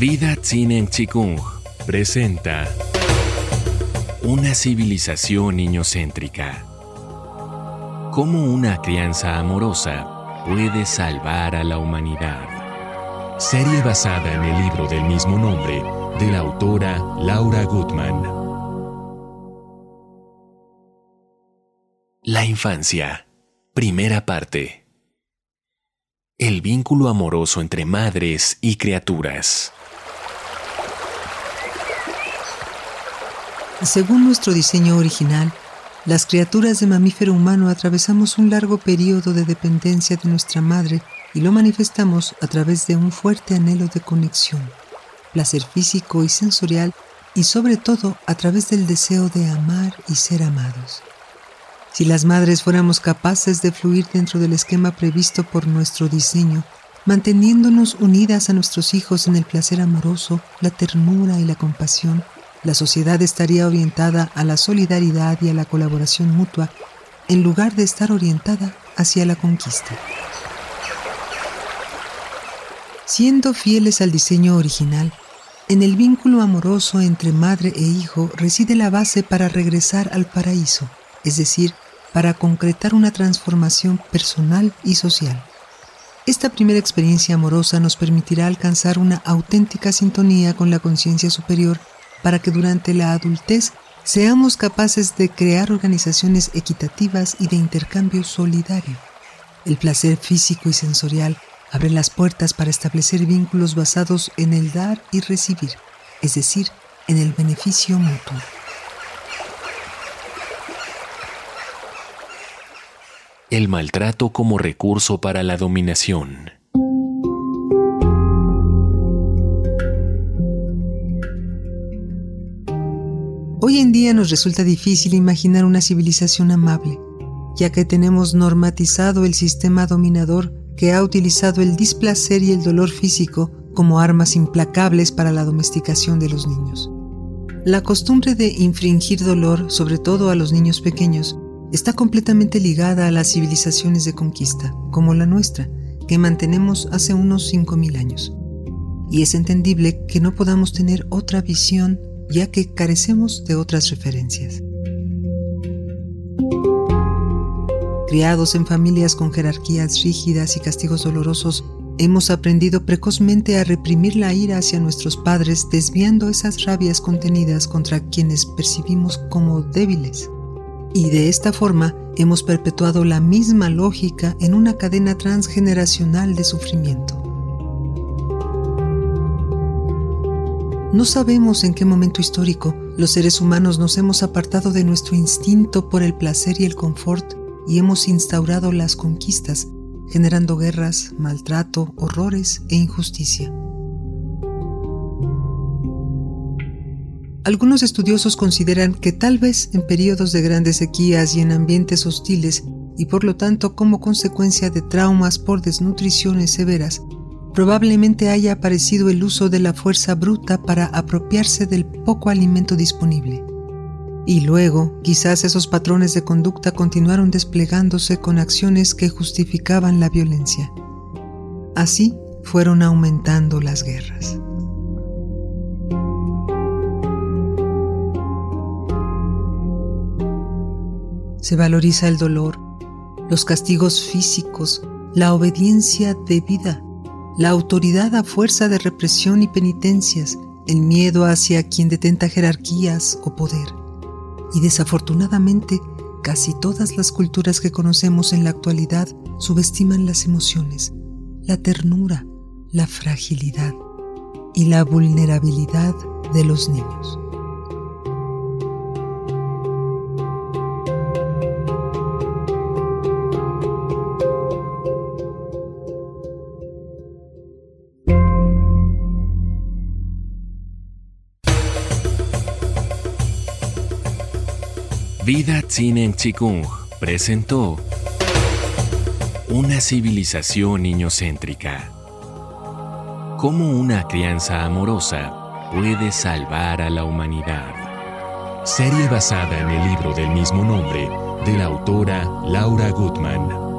Vida Tzinen Chikung presenta Una civilización niñocéntrica. Cómo una crianza amorosa puede salvar a la humanidad. Serie basada en el libro del mismo nombre de la autora Laura Gutman. La infancia. Primera parte. El vínculo amoroso entre madres y criaturas. Según nuestro diseño original, las criaturas de mamífero humano atravesamos un largo periodo de dependencia de nuestra madre y lo manifestamos a través de un fuerte anhelo de conexión, placer físico y sensorial y sobre todo a través del deseo de amar y ser amados. Si las madres fuéramos capaces de fluir dentro del esquema previsto por nuestro diseño, manteniéndonos unidas a nuestros hijos en el placer amoroso, la ternura y la compasión, la sociedad estaría orientada a la solidaridad y a la colaboración mutua en lugar de estar orientada hacia la conquista. Siendo fieles al diseño original, en el vínculo amoroso entre madre e hijo reside la base para regresar al paraíso, es decir, para concretar una transformación personal y social. Esta primera experiencia amorosa nos permitirá alcanzar una auténtica sintonía con la conciencia superior para que durante la adultez seamos capaces de crear organizaciones equitativas y de intercambio solidario. El placer físico y sensorial abre las puertas para establecer vínculos basados en el dar y recibir, es decir, en el beneficio mutuo. El maltrato como recurso para la dominación. Hoy en día nos resulta difícil imaginar una civilización amable, ya que tenemos normatizado el sistema dominador que ha utilizado el displacer y el dolor físico como armas implacables para la domesticación de los niños. La costumbre de infringir dolor, sobre todo a los niños pequeños, está completamente ligada a las civilizaciones de conquista, como la nuestra, que mantenemos hace unos 5.000 años. Y es entendible que no podamos tener otra visión ya que carecemos de otras referencias. Criados en familias con jerarquías rígidas y castigos dolorosos, hemos aprendido precozmente a reprimir la ira hacia nuestros padres, desviando esas rabias contenidas contra quienes percibimos como débiles. Y de esta forma hemos perpetuado la misma lógica en una cadena transgeneracional de sufrimiento. No sabemos en qué momento histórico los seres humanos nos hemos apartado de nuestro instinto por el placer y el confort y hemos instaurado las conquistas, generando guerras, maltrato, horrores e injusticia. Algunos estudiosos consideran que tal vez en periodos de grandes sequías y en ambientes hostiles, y por lo tanto como consecuencia de traumas por desnutriciones severas, probablemente haya aparecido el uso de la fuerza bruta para apropiarse del poco alimento disponible. Y luego, quizás esos patrones de conducta continuaron desplegándose con acciones que justificaban la violencia. Así fueron aumentando las guerras. Se valoriza el dolor, los castigos físicos, la obediencia debida la autoridad a fuerza de represión y penitencias, el miedo hacia quien detenta jerarquías o poder. Y desafortunadamente, casi todas las culturas que conocemos en la actualidad subestiman las emociones, la ternura, la fragilidad y la vulnerabilidad de los niños. Vida Tzinen Chikung presentó Una civilización niñocéntrica. Cómo una crianza amorosa puede salvar a la humanidad. Serie basada en el libro del mismo nombre de la autora Laura Gutman.